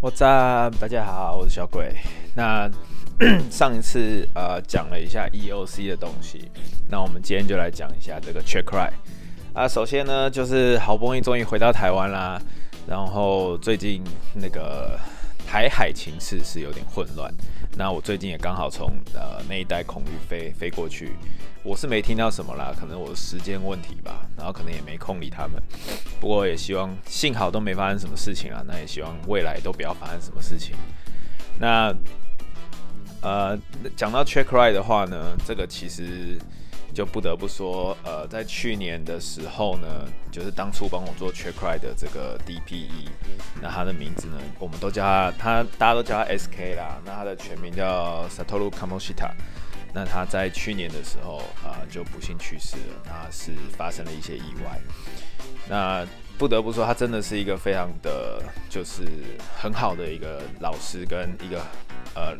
我在大家好，我是小鬼。那 上一次呃讲了一下 EOC 的东西，那我们今天就来讲一下这个 Checkride 啊。首先呢，就是好不容易终于回到台湾啦，然后最近那个台海情势是有点混乱。那我最近也刚好从呃那一带空域飞飞过去。我是没听到什么啦，可能我的时间问题吧，然后可能也没空理他们。不过也希望幸好都没发生什么事情啊，那也希望未来都不要发生什么事情。那呃，讲到 Checkride 的话呢，这个其实就不得不说，呃，在去年的时候呢，就是当初帮我做 Checkride 的这个 DPE，那他的名字呢，我们都叫他，他大家都叫他 SK 啦，那他的全名叫 Satoru Kamoshita。那他在去年的时候啊、就不幸去世了。那是发生了一些意外。那不得不说，他真的是一个非常的，就是很好的一个老师跟一个呃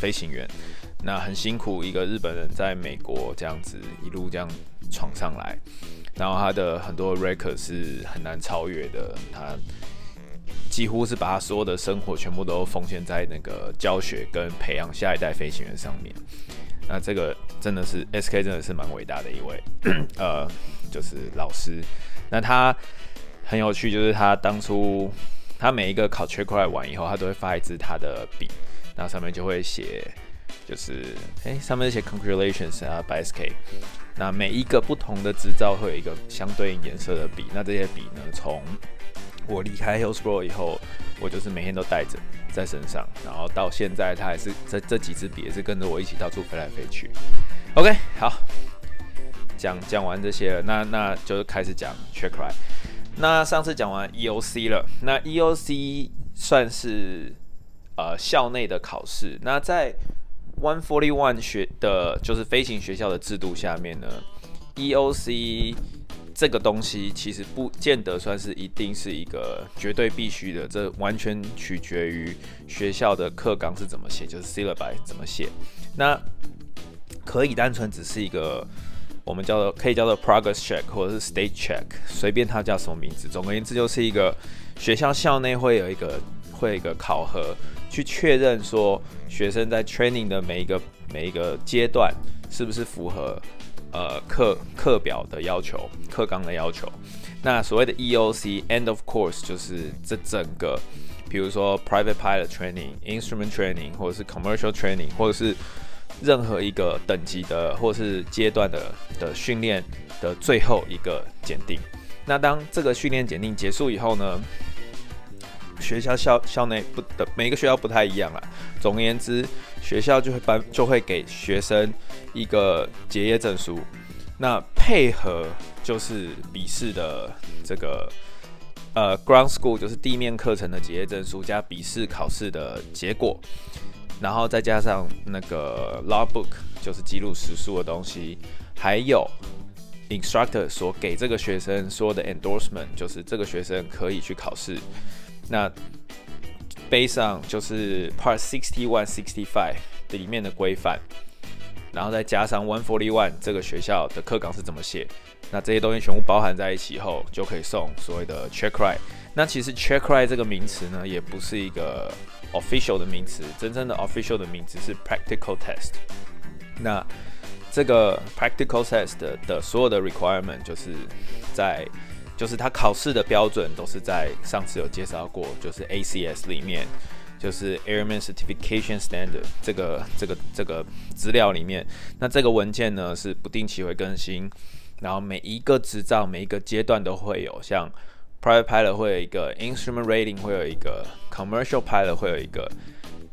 飞行员。那很辛苦，一个日本人在美国这样子一路这样闯上来，然后他的很多 record 是很难超越的。他几乎是把他所有的生活全部都奉献在那个教学跟培养下一代飞行员上面。那这个真的是 SK，真的是蛮伟大的一位，呃，就是老师。那他很有趣，就是他当初他每一个考 Checkride 完以后，他都会发一支他的笔，那上面就会写，就是哎、上面写 Congratulations 啊，by SK。那每一个不同的执照会有一个相对应颜色的笔，那这些笔呢，从我离开 Hillsboro 以后，我就是每天都带着在身上，然后到现在，它还是这这几支笔也是跟着我一起到处飞来飞去。OK，好，讲讲完这些了，那那就是开始讲 Checkride。那上次讲完 EOC 了，那 EOC 算是呃校内的考试。那在141学的，就是飞行学校的制度下面呢，EOC。这个东西其实不见得算是一定是一个绝对必须的，这完全取决于学校的课纲是怎么写，就是 syllabi 怎么写。那可以单纯只是一个我们叫做可以叫做 progress check 或者是 state check，随便它叫什么名字。总而言之，就是一个学校校内会有一个会有一个考核，去确认说学生在 training 的每一个每一个阶段是不是符合。呃，课课表的要求，课纲的要求。那所谓的 EOC end of course 就是这整个，比如说 private pilot training、instrument training，或者是 commercial training，或者是任何一个等级的或是阶段的的训练的最后一个检定。那当这个训练检定结束以后呢，学校校校内不的每个学校不太一样啦。总而言之，学校就会颁就会给学生一个结业证书，那配合就是笔试的这个呃 ground school 就是地面课程的结业证书加笔试考试的结果，然后再加上那个 logbook 就是记录时数的东西，还有 instructor 所给这个学生说的 endorsement 就是这个学生可以去考试。那 based on 就是 Part Sixty One Sixty Five 里面的规范，然后再加上 One Forty One 这个学校的课纲是怎么写，那这些东西全部包含在一起后，就可以送所谓的 Checkride。那其实 Checkride 这个名词呢，也不是一个 official 的名词，真正的 official 的名词是 Practical Test。那这个 Practical Test 的，的所有的 requirement 就是在。就是他考试的标准都是在上次有介绍过，就是 ACS 里面，就是 Airman Certification Standard 这个这个这个资料里面。那这个文件呢是不定期会更新，然后每一个执照每一个阶段都会有，像 Private Pilot 会有一个 Instrument Rating 会有一个 Commercial Pilot 会有一个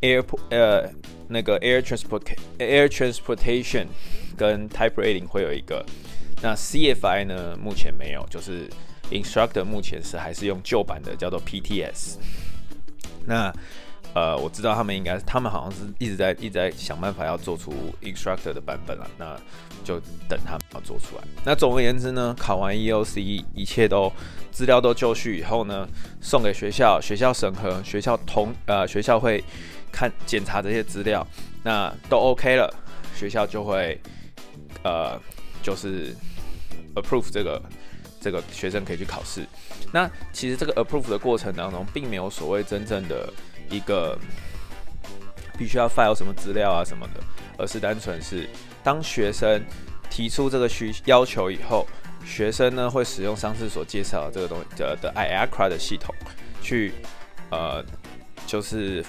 Air 呃那个 Air Transport Air Transportation 跟 Type Rating 会有一个。那 CFI 呢目前没有，就是。Instructor 目前是还是用旧版的，叫做 PTS。那呃，我知道他们应该，他们好像是一直在一直在想办法要做出 Instructor 的版本了。那就等他们要做出来。那总而言之呢，考完 EOC 一切都资料都就绪以后呢，送给学校，学校审核，学校同呃学校会看检查这些资料，那都 OK 了，学校就会呃就是 approve 这个。这个学生可以去考试。那其实这个 approve 的过程当中，并没有所谓真正的一个必须要 file 什么资料啊什么的，而是单纯是当学生提出这个需要求以后，学生呢会使用上次所介绍的这个东西的的 iACRA 的系统去呃就是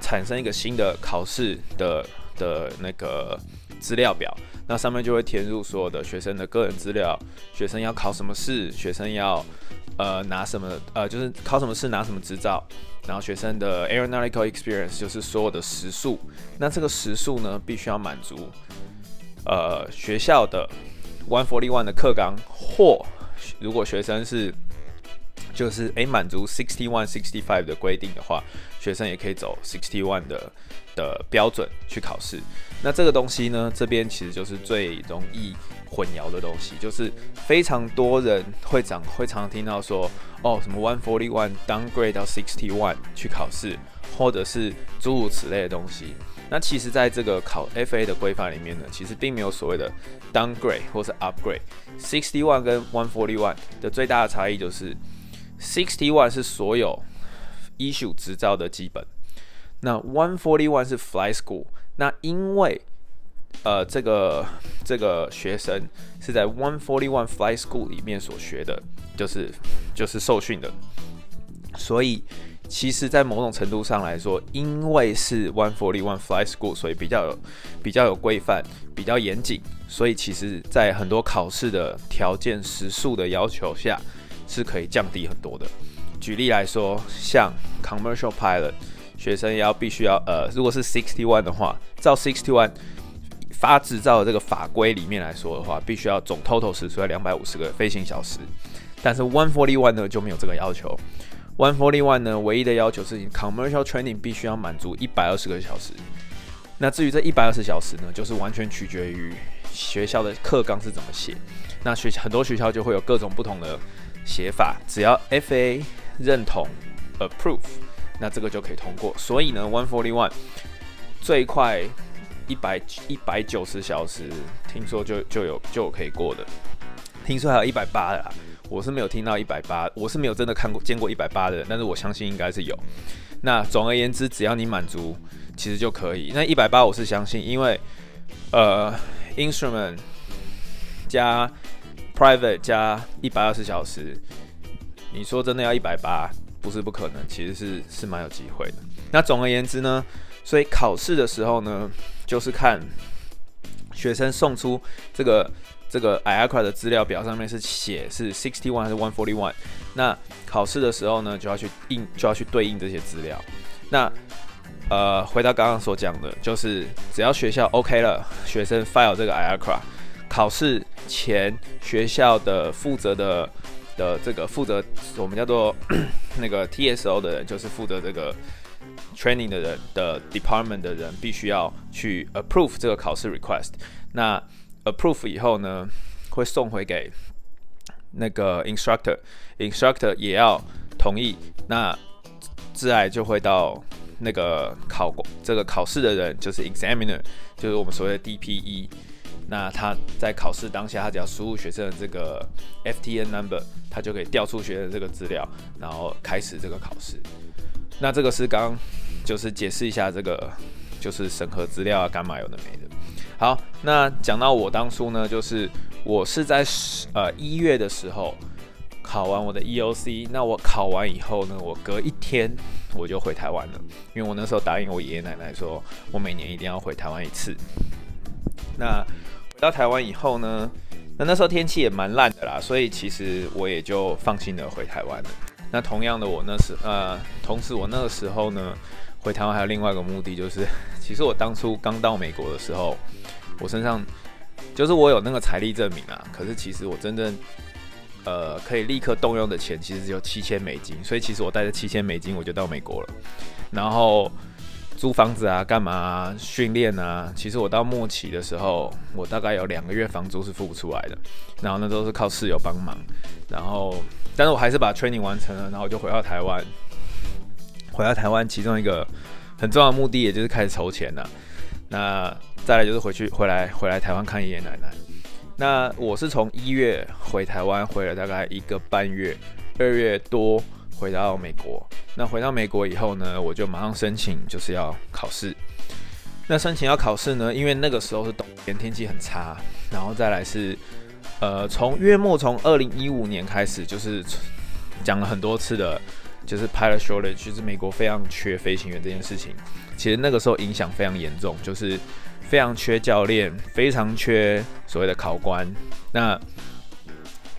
产生一个新的考试的的那个资料表。那上面就会填入所有的学生的个人资料，学生要考什么试，学生要呃拿什么呃就是考什么试拿什么执照，然后学生的 aeronautical experience 就是所有的时数，那这个时数呢必须要满足呃学校的 one forty one 的课纲，或如果学生是就是诶满足 sixty one sixty five 的规定的话，学生也可以走 sixty one 的的标准去考试。那这个东西呢，这边其实就是最容易混淆的东西，就是非常多人会讲，会常听到说，哦，什么 one forty one downgrade 到 sixty one 去考试，或者是诸如此类的东西。那其实在这个考 FA 的规范里面呢，其实并没有所谓的 downgrade 或是 upgrade。sixty one 跟 one forty one 的最大的差异就是 sixty one 是所有 issue 执照的基本，那 one forty one 是 fly school。那因为呃这个这个学生是在 one forty one fly school 里面所学的，就是就是受训的，所以其实，在某种程度上来说，因为是 one forty one fly school，所以比较有比较有规范，比较严谨，所以其实在很多考试的条件、时速的要求下。是可以降低很多的。举例来说，像 Commercial Pilot。学生要必须要呃，如果是 sixty one 的话，照 sixty one 发执照的这个法规里面来说的话，必须要总 total 时数要两百五十个飞行小时。但是 one forty one 呢就没有这个要求。one forty one 呢唯一的要求是你 commercial training 必须要满足一百二十个小时。那至于这一百二十小时呢，就是完全取决于学校的课纲是怎么写。那学很多学校就会有各种不同的写法，只要 FA 认同 approve。那这个就可以通过，所以呢，one forty one 最快一百一百九十小时，听说就就有就有可以过的，听说还有一百八的，我是没有听到一百八，我是没有真的看过见过一百八的，但是我相信应该是有。那总而言之，只要你满足，其实就可以。那一百八我是相信，因为呃，instrument 加 private 加一百二十小时，你说真的要一百八？不是不可能，其实是是蛮有机会的。那总而言之呢，所以考试的时候呢，就是看学生送出这个这个 iACRA 的资料表上面是写是 sixty one 还是 one forty one。那考试的时候呢，就要去应就要去对应这些资料。那呃，回到刚刚所讲的，就是只要学校 OK 了，学生 file 这个 iACRA，考试前学校的负责的。的这个负责我们叫做 那个 TSO 的人，就是负责这个 training 的人的 department 的人，必须要去 approve 这个考试 request。那 approve 以后呢，会送回给那个 instructor，instructor 也要同意。那自然就会到那个考过这个考试的人，就是 examiner，就是我们所谓的 DPE。那他在考试当下，他只要输入学生的这个 FTN number，他就可以调出学生这个资料，然后开始这个考试。那这个是刚就是解释一下这个就是审核资料啊，干嘛有的没的。好，那讲到我当初呢，就是我是在呃一月的时候考完我的 EOC，那我考完以后呢，我隔一天我就回台湾了，因为我那时候答应我爷爷奶奶说，我每年一定要回台湾一次。那到台湾以后呢，那那时候天气也蛮烂的啦，所以其实我也就放心的回台湾了。那同样的，我那时呃，同时我那个时候呢，回台湾还有另外一个目的，就是 其实我当初刚到美国的时候，我身上就是我有那个财力证明啊，可是其实我真正呃可以立刻动用的钱，其实只有七千美金，所以其实我带着七千美金我就到美国了，然后。租房子啊，干嘛啊？训练啊？其实我到末期的时候，我大概有两个月房租是付不出来的，然后那都是靠室友帮忙。然后，但是我还是把 training 完成了，然后我就回到台湾。回到台湾，其中一个很重要的目的，也就是开始筹钱了。那再来就是回去，回来，回来台湾看爷爷奶奶。那我是从一月回台湾，回了大概一个半月，二月多回到美国。那回到美国以后呢，我就马上申请，就是要考试。那申请要考试呢，因为那个时候是冬天，天气很差，然后再来是，呃，从约末从二零一五年开始，就是讲了很多次的，就是 pilot shortage，其实美国非常缺飞行员这件事情。其实那个时候影响非常严重，就是非常缺教练，非常缺所谓的考官。那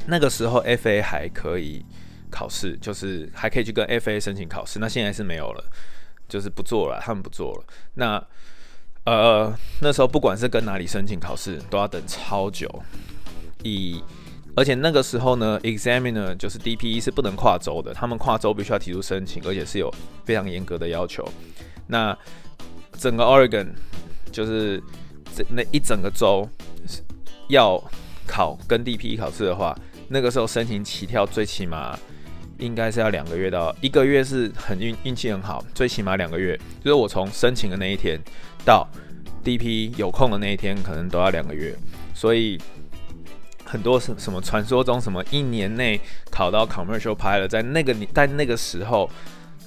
那个时候 FA 还可以。考试就是还可以去跟 FA 申请考试，那现在是没有了，就是不做了，他们不做了。那呃那时候不管是跟哪里申请考试，都要等超久。以而且那个时候呢，examiner 就是 DPE 是不能跨州的，他们跨州必须要提出申请，而且是有非常严格的要求。那整个 Oregon 就是这那一整个州要考跟 DPE 考试的话，那个时候申请起跳最起码。应该是要两个月到一个月，是很运运气很好，最起码两个月。就是我从申请的那一天到 DP 有空的那一天，可能都要两个月。所以很多什什么传说中什么一年内考到 Commercial Pilot，在那个你在那个时候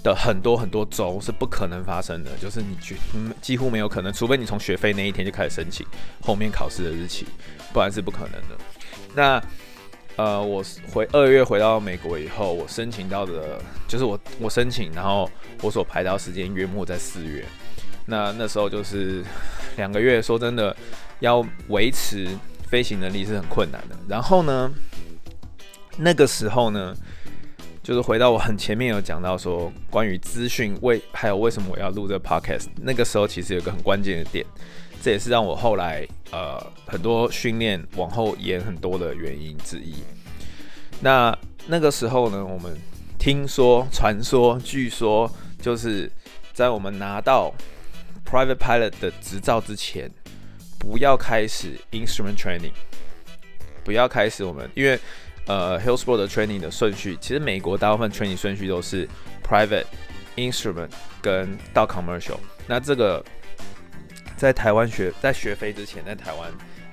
的很多很多州是不可能发生的，就是你绝几乎没有可能，除非你从学费那一天就开始申请后面考试的日期，不然是不可能的。那。呃，我回二月回到美国以后，我申请到的，就是我我申请，然后我所排到时间约莫在四月。那那时候就是 两个月，说真的，要维持飞行能力是很困难的。然后呢，那个时候呢，就是回到我很前面有讲到说，关于资讯为还有为什么我要录这个 podcast，那个时候其实有个很关键的点。这也是让我后来呃很多训练往后延很多的原因之一。那那个时候呢，我们听说、传说、据说，就是在我们拿到 private pilot 的执照之前，不要开始 instrument training，不要开始我们，因为呃 Hillsboro 的 training 的顺序，其实美国大部分 training 顺序都是 private instrument 跟到 commercial，那这个。在台湾学，在学飞之前，在台湾，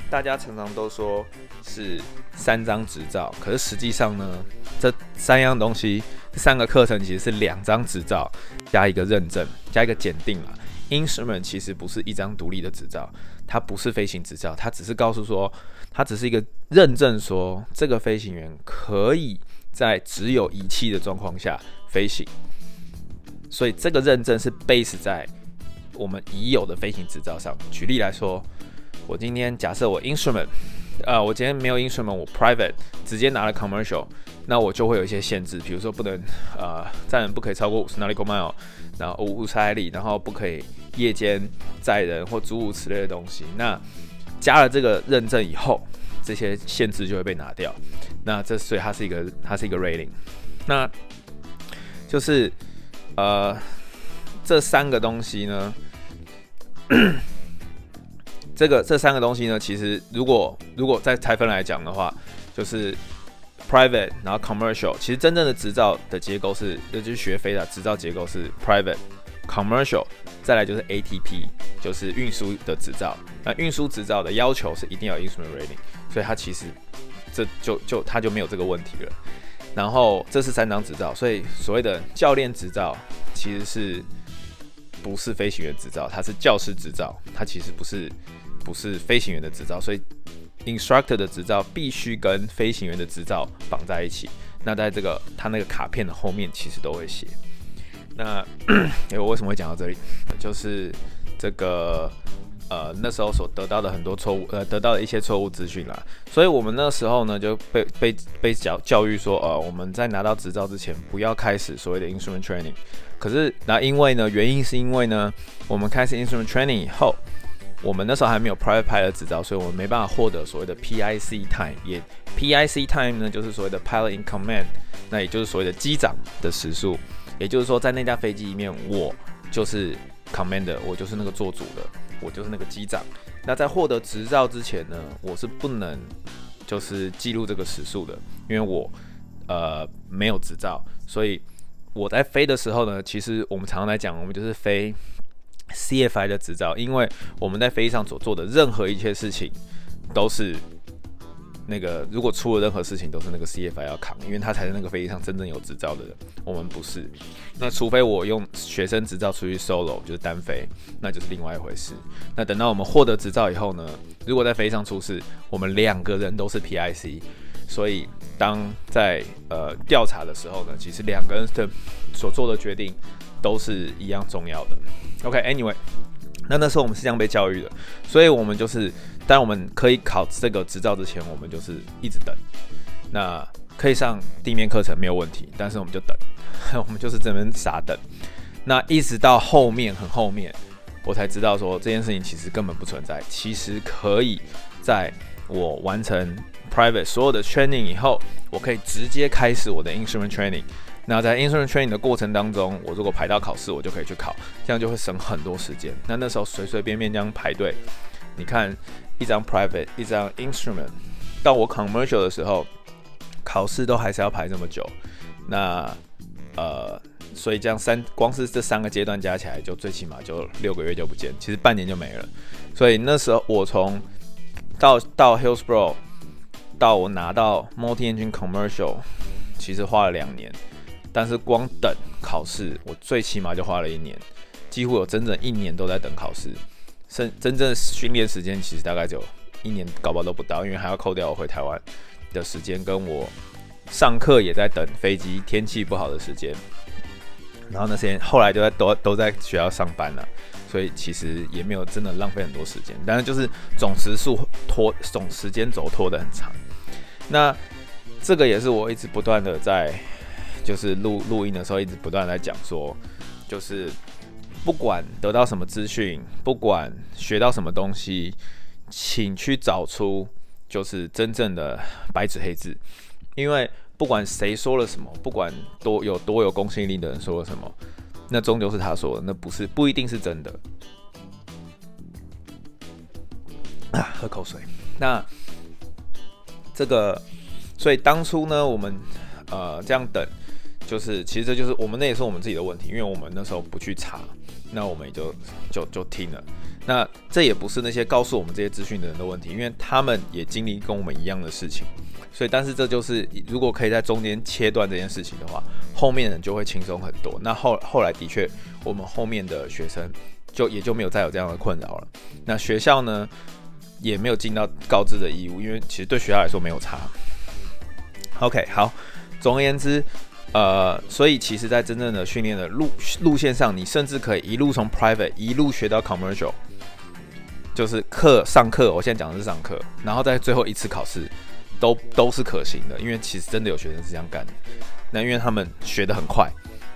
大家常常都说是三张执照，可是实际上呢，这三样东西，这三个课程其实是两张执照加一个认证，加一个检定啊。Instrument 其实不是一张独立的执照，它不是飞行执照，它只是告诉说，它只是一个认证，说这个飞行员可以在只有仪器的状况下飞行，所以这个认证是 base 在。我们已有的飞行执照上，举例来说，我今天假设我 instrument，呃，我今天没有 instrument，我 private 直接拿了 commercial，那我就会有一些限制，比如说不能呃载人不可以超过五十 nautical mile，然后五十海里，然后不可以夜间载人或诸如此类的东西。那加了这个认证以后，这些限制就会被拿掉。那这所以它是一个它是一个 rating，那就是呃这三个东西呢。这个这三个东西呢，其实如果如果在拆分来讲的话，就是 private，然后 commercial。其实真正的执照的结构是，也就是学飞的执照结构是 private、commercial，再来就是 ATP，就是运输的执照。那运输执照的要求是一定要 instrument rating，所以它其实这就就它就没有这个问题了。然后这是三张执照，所以所谓的教练执照其实是。不是飞行员执照，它是教师执照，它其实不是不是飞行员的执照，所以 instructor 的执照必须跟飞行员的执照绑在一起。那在这个他那个卡片的后面，其实都会写。那 诶，我为什么会讲到这里？就是这个呃那时候所得到的很多错误，呃得到的一些错误资讯啦。所以我们那时候呢就被被被教教育说，呃我们在拿到执照之前，不要开始所谓的 instrument training。可是，那因为呢，原因是因为呢，我们开始 instrument training 以后，我们那时候还没有 private pilot 执照，所以我们没办法获得所谓的 PIC time。也 PIC time 呢，就是所谓的 pilot in command，那也就是所谓的机长的时速。也就是说，在那架飞机里面，我就是 commander，我就是那个做主的，我就是那个机长。那在获得执照之前呢，我是不能就是记录这个时速的，因为我呃没有执照，所以。我在飞的时候呢，其实我们常常来讲，我们就是飞 CFI 的执照，因为我们在飞机上所做的任何一切事情都是那个如果出了任何事情，都是那个 CFI 要扛，因为他才是那个飞机上真正有执照的人，我们不是。那除非我用学生执照出去 solo，就是单飞，那就是另外一回事。那等到我们获得执照以后呢，如果在飞机上出事，我们两个人都是 PIC，所以当在呃调查的时候呢，其实两个人的所做的决定都是一样重要的。OK，Anyway。那那时候我们是这样被教育的，所以我们就是，当我们可以考这个执照之前，我们就是一直等。那可以上地面课程没有问题，但是我们就等，我们就是这边傻等。那一直到后面很后面，我才知道说这件事情其实根本不存在，其实可以在我完成 private 所有的 training 以后，我可以直接开始我的 instrument training。那在 instrument training 的过程当中，我如果排到考试，我就可以去考，这样就会省很多时间。那那时候随随便便这样排队，你看一张 private，一张 instrument，到我 commercial 的时候，考试都还是要排这么久。那呃，所以这样三光是这三个阶段加起来，就最起码就六个月就不见，其实半年就没了。所以那时候我从到到 Hillsboro 到我拿到 multi engine commercial，其实花了两年。但是光等考试，我最起码就花了一年，几乎有整整一年都在等考试。真真正训练时间其实大概就一年，搞不好都不到，因为还要扣掉我回台湾的时间，跟我上课也在等飞机天气不好的时间。然后那些后来就在都都在学校上班了，所以其实也没有真的浪费很多时间。但是就是总时数拖，总时间轴拖得很长。那这个也是我一直不断的在。就是录录音的时候，一直不断在讲说，就是不管得到什么资讯，不管学到什么东西，请去找出就是真正的白纸黑字，因为不管谁说了什么，不管多有多有公信力的人说了什么，那终究是他说的，那不是不一定是真的。喝口水。那这个，所以当初呢，我们呃这样等。就是，其实这就是我们，那也是我们自己的问题，因为我们那时候不去查，那我们也就就就听了。那这也不是那些告诉我们这些资讯的人的问题，因为他们也经历跟我们一样的事情。所以，但是这就是如果可以在中间切断这件事情的话，后面人就会轻松很多。那后后来的确，我们后面的学生就也就没有再有这样的困扰了。那学校呢，也没有尽到告知的义务，因为其实对学校来说没有差。OK，好，总而言之。呃，所以其实，在真正的训练的路路线上，你甚至可以一路从 private 一路学到 commercial，就是课上课，我现在讲的是上课，然后在最后一次考试，都都是可行的，因为其实真的有学生是这样干的。那因为他们学得很快，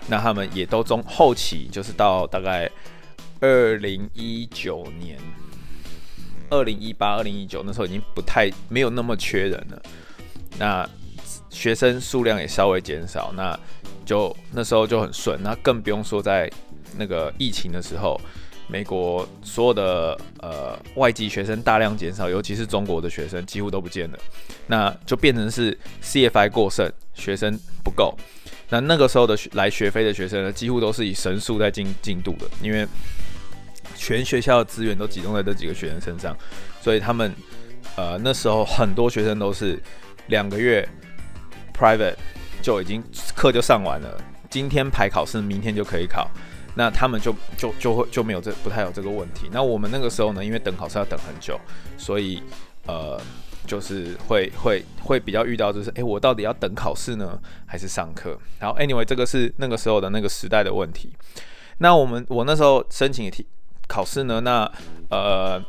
那他们也都中后期，就是到大概二零一九年、二零一八、二零一九那时候，已经不太没有那么缺人了。那学生数量也稍微减少，那就那时候就很顺，那更不用说在那个疫情的时候，美国所有的呃外籍学生大量减少，尤其是中国的学生几乎都不见了，那就变成是 CFI 过剩，学生不够。那那个时候的来学飞的学生呢，几乎都是以神速在进进度的，因为全学校的资源都集中在这几个学生身上，所以他们呃那时候很多学生都是两个月。Private 就已经课就上完了，今天排考试，明天就可以考，那他们就就就会就没有这不太有这个问题。那我们那个时候呢，因为等考试要等很久，所以呃就是会会会比较遇到就是，诶，我到底要等考试呢，还是上课？然后 Anyway，这个是那个时候的那个时代的问题。那我们我那时候申请题考试呢，那呃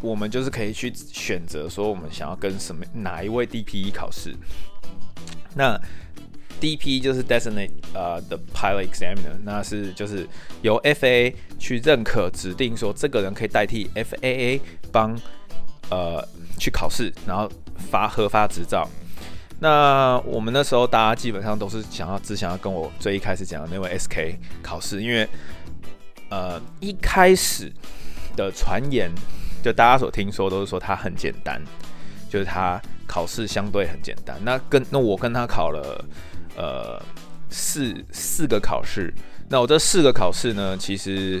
我们就是可以去选择说我们想要跟什么哪一位 DPE 考试。那 DP 就是 Designate 呃、uh, the Pilot Examiner，那是就是由 FA 去认可指定说这个人可以代替 FAA 帮呃去考试，然后发核发执照。那我们那时候大家基本上都是想要只想要跟我最一开始讲的那位 SK 考试，因为呃一开始的传言就大家所听说都是说它很简单，就是它。考试相对很简单，那跟那我跟他考了，呃，四四个考试，那我这四个考试呢，其实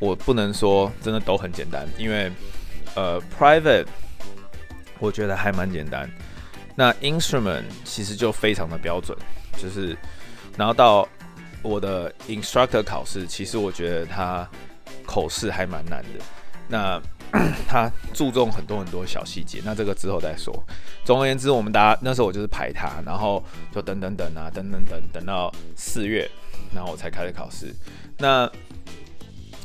我不能说真的都很简单，因为呃，private 我觉得还蛮简单。那 instrument 其实就非常的标准，就是然后到我的 instructor 考试，其实我觉得他口试还蛮难的。那 他注重很多很多小细节，那这个之后再说。总而言之，我们大家那时候我就是排他，然后就等等等啊，等等等等到四月，然后我才开始考试。那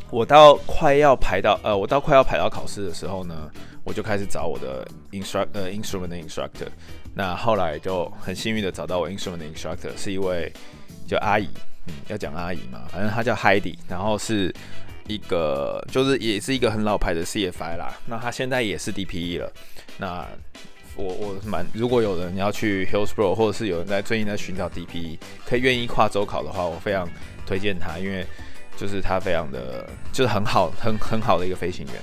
我到快要排到呃，我到快要排到考试的时候呢，我就开始找我的 instruct 呃 instrument instructor。那后来就很幸运的找到我 instrument instructor，是一位叫阿姨，嗯，要讲阿姨嘛，反正她叫 Heidi，然后是。一个就是也是一个很老牌的 CFI 啦，那他现在也是 DPE 了。那我我蛮如果有人要去 Hillsboro，或者是有人在最近在寻找 DPE，可以愿意跨州考的话，我非常推荐他，因为就是他非常的就是很好很很好的一个飞行员，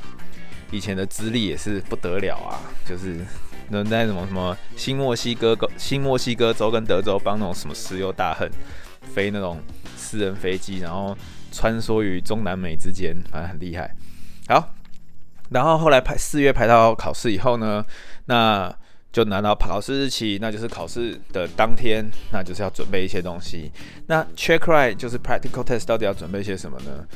以前的资历也是不得了啊，就是能在什么什么新墨西哥新墨西哥州跟德州帮那种什么石油大亨飞那种私人飞机，然后。穿梭于中南美之间，反正很厉害。好，然后后来排四月排到考试以后呢，那就拿到考试日期，那就是考试的当天，那就是要准备一些东西。那 check ride 就是 practical test，到底要准备些什么呢？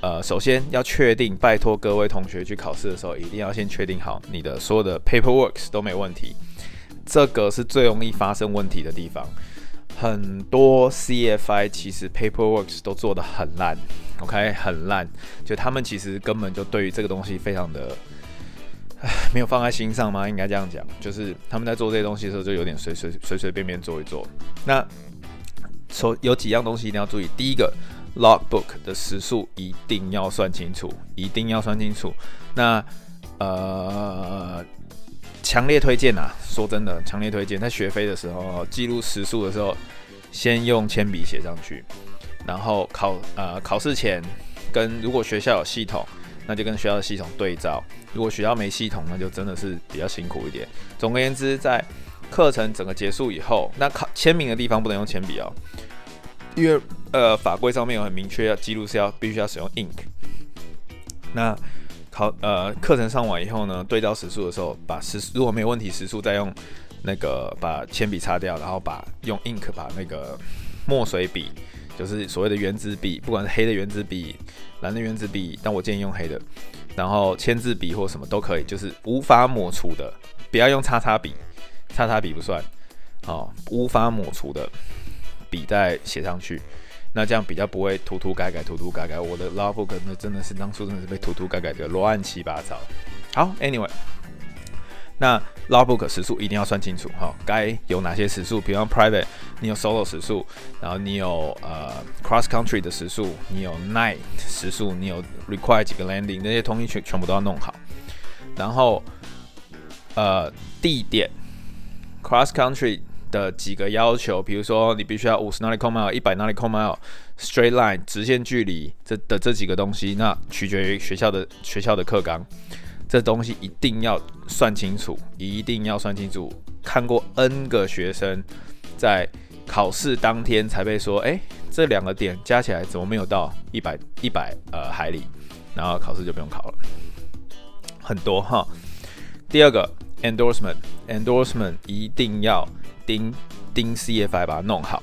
呃，首先要确定，拜托各位同学去考试的时候，一定要先确定好你的所有的 paperworks 都没问题，这个是最容易发生问题的地方。很多 CFI 其实 paperworks 都做得很烂，OK，很烂，就他们其实根本就对于这个东西非常的，唉，没有放在心上吗？应该这样讲，就是他们在做这些东西的时候就有点随随随随便便做一做。那说有几样东西一定要注意，第一个 logbook 的时数一定要算清楚，一定要算清楚。那呃。强烈推荐啊！说真的，强烈推荐。在学飞的时候，记录时速的时候，先用铅笔写上去。然后考呃考试前，跟如果学校有系统，那就跟学校的系统对照。如果学校没系统，那就真的是比较辛苦一点。总而言之，在课程整个结束以后，那考签名的地方不能用铅笔哦，因为呃法规上面有很明确要记录是要必须要使用 ink。那考呃，课程上完以后呢，对照时数的时候，把时如果没有问题，时数再用那个把铅笔擦掉，然后把用 ink 把那个墨水笔，就是所谓的原子笔，不管是黑的原子笔、蓝的原子笔，但我建议用黑的，然后签字笔或什么都可以，就是无法抹除的，不要用叉叉笔，叉叉笔不算，哦，无法抹除的笔再写上去。那这样比较不会涂涂改改，涂涂改改。我的 logbook 那真的是当初真的是被涂涂改改的乱七八糟。好，anyway，那 logbook 时速一定要算清楚哈，该有哪些时速？比方 private，你有 solo 时速，然后你有呃 cross country 的时速，你有 night 时速，你有 require 几个 landing，那些东西全全部都要弄好。然后呃地点 cross country。的几个要求，比如说你必须要五十 nautical mile、一百 nautical mile、straight line 直线距离这的这几个东西，那取决于学校的学校的课纲，这东西一定要算清楚，一定要算清楚。看过 N 个学生在考试当天才被说，哎，这两个点加起来怎么没有到一百一百呃海里，然后考试就不用考了，很多哈。第二个 endorsement，endorsement 一定要。盯盯 CFI 把它弄好。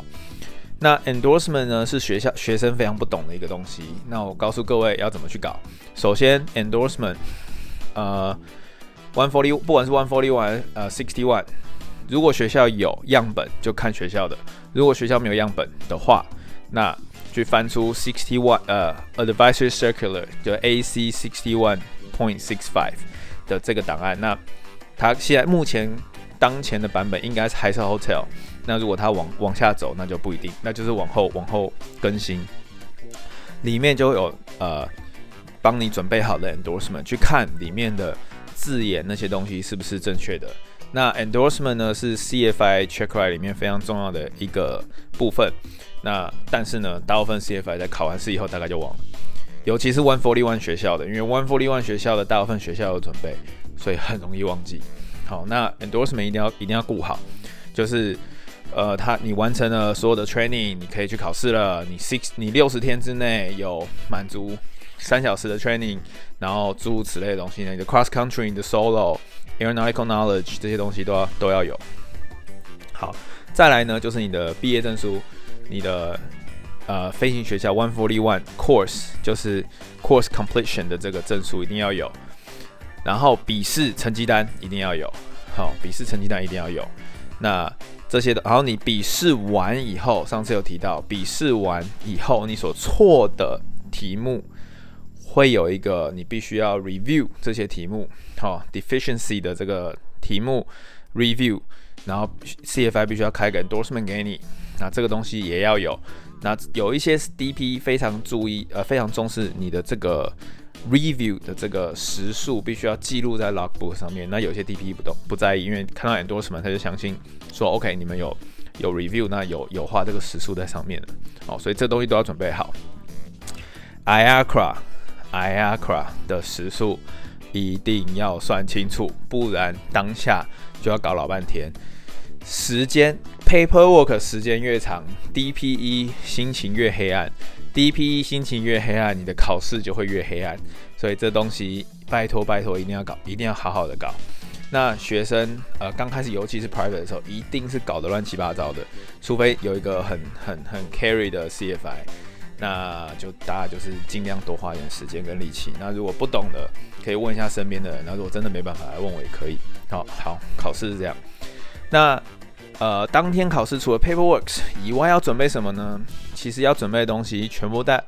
那 endorsement 呢，是学校学生非常不懂的一个东西。那我告诉各位要怎么去搞。首先 endorsement，呃，one forty 不管是 one forty one 呃 sixty one，如果学校有样本就看学校的；如果学校没有样本的话，那去翻出 sixty one 呃 advisory circular 就 AC sixty one point six five 的这个档案。那它现在目前。当前的版本应该是还是 hotel，那如果它往往下走，那就不一定，那就是往后往后更新，里面就有呃帮你准备好的 endorsement，去看里面的字眼那些东西是不是正确的。那 endorsement 呢是 CFI checkride 里面非常重要的一个部分。那但是呢，大部分 CFI 在考完试以后大概就忘了，尤其是 One Forty One 学校的，因为 One Forty One 学校的大部分学校有准备，所以很容易忘记。好，那 endorsement 一定要一定要顾好，就是呃，他你完成了所有的 training，你可以去考试了。你 six 你六十天之内有满足三小时的 training，然后诸如此类的东西呢，你的 cross country、你的 solo、aeronautical knowledge 这些东西都要都要有。好，再来呢就是你的毕业证书，你的呃飞行学校 one forty one course 就是 course completion 的这个证书一定要有，然后笔试成绩单一定要有，好，笔试成绩单一定要有。那这些的，然后你笔试完以后，上次有提到，笔试完以后你所错的题目会有一个你必须要 review 这些题目，好，deficiency 的这个题目 review，然后 CFI 必须要开个 endorsement 给你，那这个东西也要有。那有一些 DP 非常注意，呃，非常重视你的这个。Review 的这个时数必须要记录在 logbook 上面。那有些 DP 不懂不在意，因为看到 endorsement 他就相信说 OK，你们有有 review，那有有画这个时数在上面的哦，所以这东西都要准备好。IACRA IACRA 的时数一定要算清楚，不然当下就要搞老半天。时间 paperwork 时间越长，DPE 心情越黑暗。第一批心情越黑暗，你的考试就会越黑暗。所以这东西拜托拜托，一定要搞，一定要好好的搞。那学生呃刚开始，尤其是 private 的时候，一定是搞得乱七八糟的，除非有一个很很很 carry 的 CFI，那就大家就是尽量多花点时间跟力气。那如果不懂的，可以问一下身边的人。那如果真的没办法来问我也可以。好好，考试是这样。那呃，当天考试除了 paperworks 以外，要准备什么呢？其实要准备的东西全部在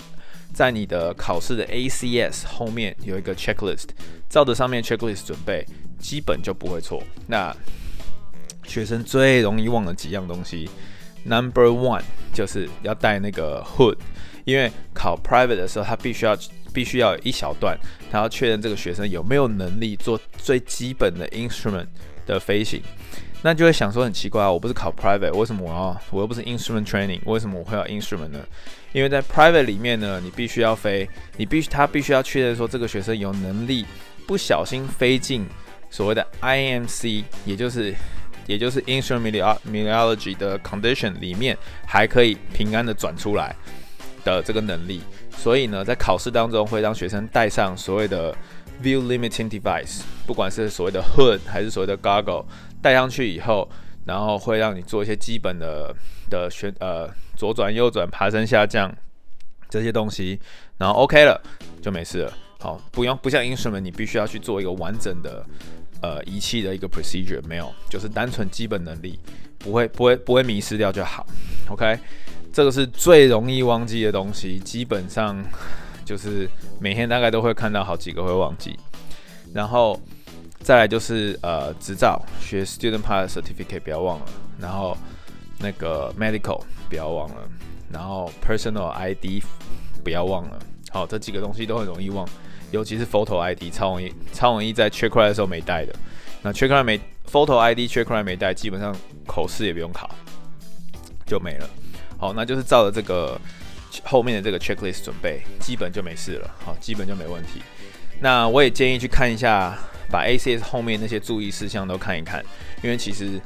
在你的考试的 ACS 后面有一个 checklist，照着上面 checklist 准备，基本就不会错。那学生最容易忘的几样东西，Number one 就是要带那个 hood，因为考 private 的时候，他必须要必须要有一小段，他要确认这个学生有没有能力做最基本的 instrument 的飞行。那就会想说很奇怪啊，我不是考 private，为什么我要我又不是 instrument training，为什么我会要 instrument 呢？因为在 private 里面呢，你必须要飞，你必须他必须要确认说这个学生有能力不小心飞进所谓的 IMC，也就是也就是 instrument meteorology 的 condition 里面，还可以平安的转出来的这个能力。所以呢，在考试当中会让学生带上所谓的 view limiting device，不管是所谓的 hood 还是所谓的 goggle。戴上去以后，然后会让你做一些基本的的旋呃左转右转爬升下降这些东西，然后 OK 了就没事了。好，不用不像 instrument，你必须要去做一个完整的呃仪器的一个 procedure，没有，就是单纯基本能力，不会不会不会迷失掉就好。OK，这个是最容易忘记的东西，基本上就是每天大概都会看到好几个会忘记，然后。再来就是呃执照，学 Student Pilot Certificate 不要忘了，然后那个 Medical 不要忘了，然后 Personal ID 不要忘了。好，这几个东西都很容易忘，尤其是 Photo ID 超容易，超容易在 Check r i 的时候没带的。那 Check r i 没 Photo ID Check r i 没带，基本上口试也不用考，就没了。好，那就是照着这个后面的这个 Checklist 准备，基本就没事了。好，基本就没问题。那我也建议去看一下。把 ACS 后面那些注意事项都看一看，因为其实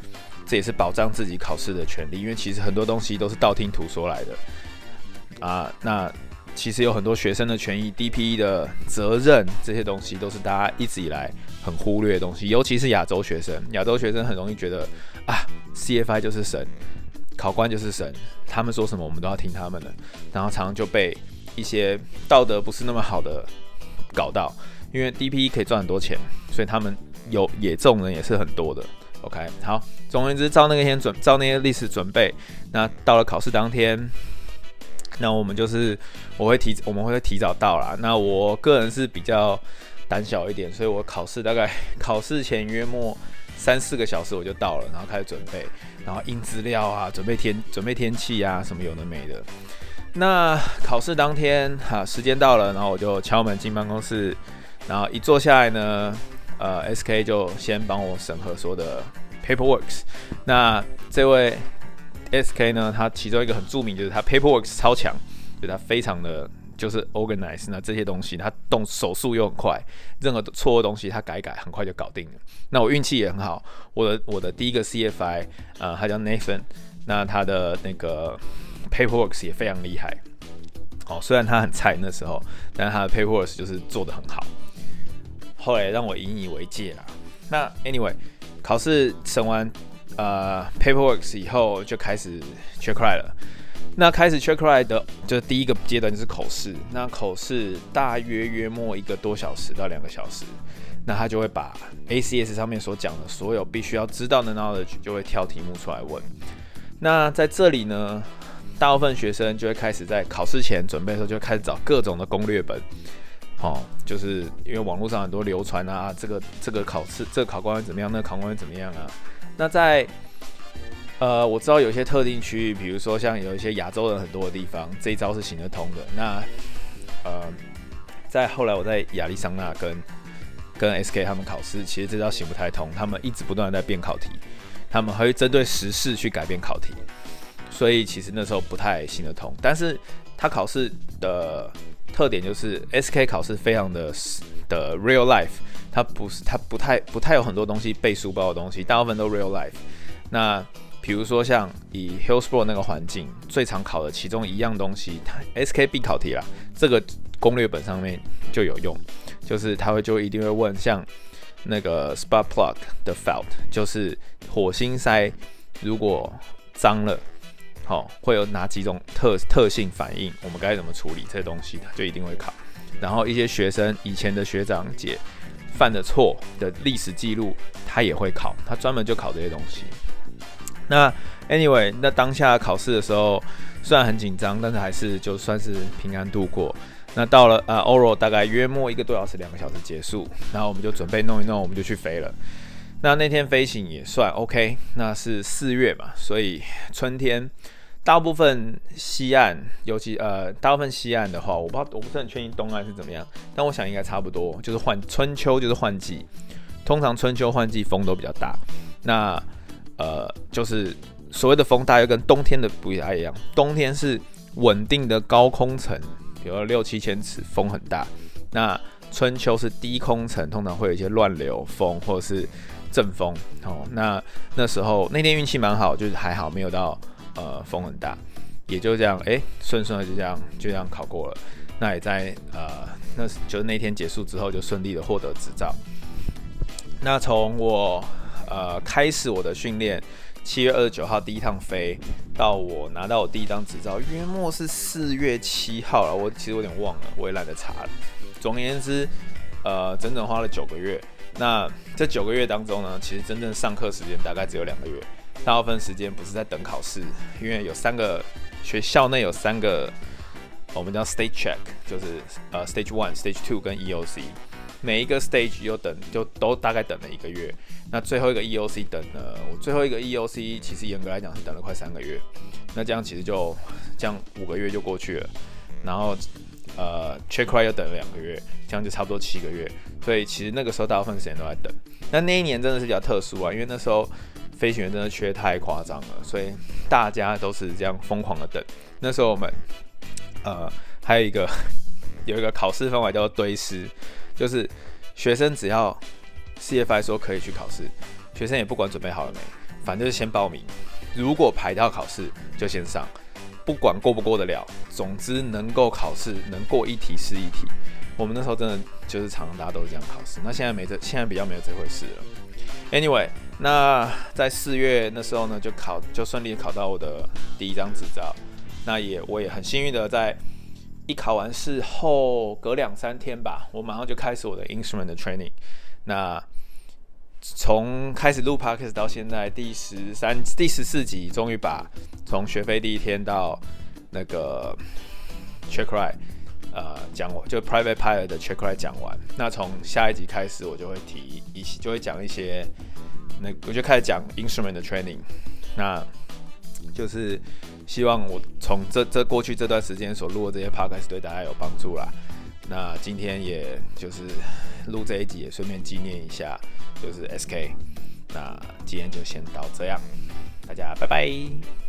这也是保障自己考试的权利。因为其实很多东西都是道听途说来的啊。那其实有很多学生的权益、DPE 的责任这些东西，都是大家一直以来很忽略的东西。尤其是亚洲学生，亚洲学生很容易觉得啊，CFI 就是神，考官就是神，他们说什么我们都要听他们的，然后常常就被一些道德不是那么好的搞到。因为 DP 可以赚很多钱，所以他们有也这种人也是很多的。OK，好，总而言之，照那个天准，照那些历史准备，那到了考试当天，那我们就是我会提，我们会提早到啦。那我个人是比较胆小一点，所以我考试大概 考试前约莫三四个小时我就到了，然后开始准备，然后印资料啊，准备天准备天气啊，什么有的没的。那考试当天哈，时间到了，然后我就敲门进办公室。然后一坐下来呢，呃，SK 就先帮我审核所有的 paperworks。那这位 SK 呢，他其中一个很著名就是他 paperworks 超强，就他非常的就是 organize。那这些东西他动手速又很快，任何错误东西他改改很快就搞定了。那我运气也很好，我的我的第一个 CFI，呃，他叫 Nathan，那他的那个 paperworks 也非常厉害。哦，虽然他很菜那时候，但是他的 paperwork 就是做得很好。后来让我引以为戒啦。那 anyway，考试审完呃 paperwork 以后，就开始 checkride 了。那开始 checkride 的，就第一个阶段就是口试。那口试大约约莫一个多小时到两个小时。那他就会把 ACS 上面所讲的所有必须要知道的 knowledge 就会挑题目出来问。那在这里呢，大部分学生就会开始在考试前准备的时候就开始找各种的攻略本。哦，就是因为网络上很多流传啊，这个这个考试这个考官会怎么样，那个考官会怎么样啊？那在呃，我知道有些特定区域，比如说像有一些亚洲人很多的地方，这一招是行得通的。那呃，在后来我在亚利桑那跟跟 SK 他们考试，其实这招行不太通，他们一直不断的在变考题，他们会针对时事去改变考题，所以其实那时候不太行得通。但是他考试的特点就是 SK 考试非常的的 real life，它不是它不太不太有很多东西背书包的东西，大部分都 real life。那比如说像以 Hillsboro 那个环境最常考的其中一样东西，它 SK 必考题啦，这个攻略本上面就有用，就是他会就一定会问像那个 spark plug 的 felt，就是火星塞如果脏了，好会有哪几种特特性反应，我们该怎么处理这些东西，它就一定会考。然后一些学生以前的学长姐犯的错的历史记录，他也会考，他专门就考这些东西。那 anyway，那当下考试的时候虽然很紧张，但是还是就算是平安度过。那到了呃 oral 大概约莫一个多小时、两个小时结束，然后我们就准备弄一弄，我们就去飞了。那那天飞行也算 OK，那是四月嘛，所以春天大部分西岸，尤其呃大部分西岸的话，我不知道，我不是很确定东岸是怎么样，但我想应该差不多，就是换春秋就是换季，通常春秋换季风都比较大。那呃，就是所谓的风大，又跟冬天的不太一样。冬天是稳定的高空层，比如六七千尺，风很大。那春秋是低空层，通常会有一些乱流风或者是阵风。哦，那那时候那天运气蛮好，就是还好没有到呃风很大，也就这样，哎、欸，顺顺的就这样就这样考过了。那也在呃，那就是那天结束之后，就顺利的获得执照。那从我。呃，开始我的训练，七月二十九号第一趟飞，到我拿到我第一张执照，约莫是四月七号了。我其实有点忘了，我也懒得查了。总而言之，呃，整整花了九个月。那这九个月当中呢，其实真正上课时间大概只有两个月，大部分时间不是在等考试，因为有三个学校内有三个，我们叫 stage check，就是呃 stage one、stage two 跟 EOC。每一个 stage 又等，就都大概等了一个月。那最后一个 EOC 等了，我最后一个 EOC 其实严格来讲是等了快三个月。那这样其实就这样五个月就过去了。然后呃 check r i 又等了两个月，这样就差不多七个月。所以其实那个时候大部分时间都在等。那那一年真的是比较特殊啊，因为那时候飞行员真的缺太夸张了，所以大家都是这样疯狂的等。那时候我们呃还有一个 有一个考试方法叫做堆尸。就是学生只要 CFI 说可以去考试，学生也不管准备好了没，反正就是先报名。如果排到考试就先上，不管过不过得了，总之能够考试能过一题是一题。我们那时候真的就是常常大家都是这样考试。那现在没这，现在比较没有这回事了。Anyway，那在四月那时候呢，就考就顺利考到我的第一张执照。那也我也很幸运的在。一考完试后，隔两三天吧，我马上就开始我的 instrument 的 training。那从开始录 podcast 到现在第十三、第十四集，终于把从学飞第一天到那个 checkride 呃讲我，就 private pilot 的 checkride 讲完。那从下一集开始，我就会提一些就会讲一些，那我就开始讲 instrument 的 training。那就是希望我从这这过去这段时间所录的这些 podcast 对大家有帮助啦。那今天也就是录这一集，也顺便纪念一下，就是 SK。那今天就先到这样，大家拜拜。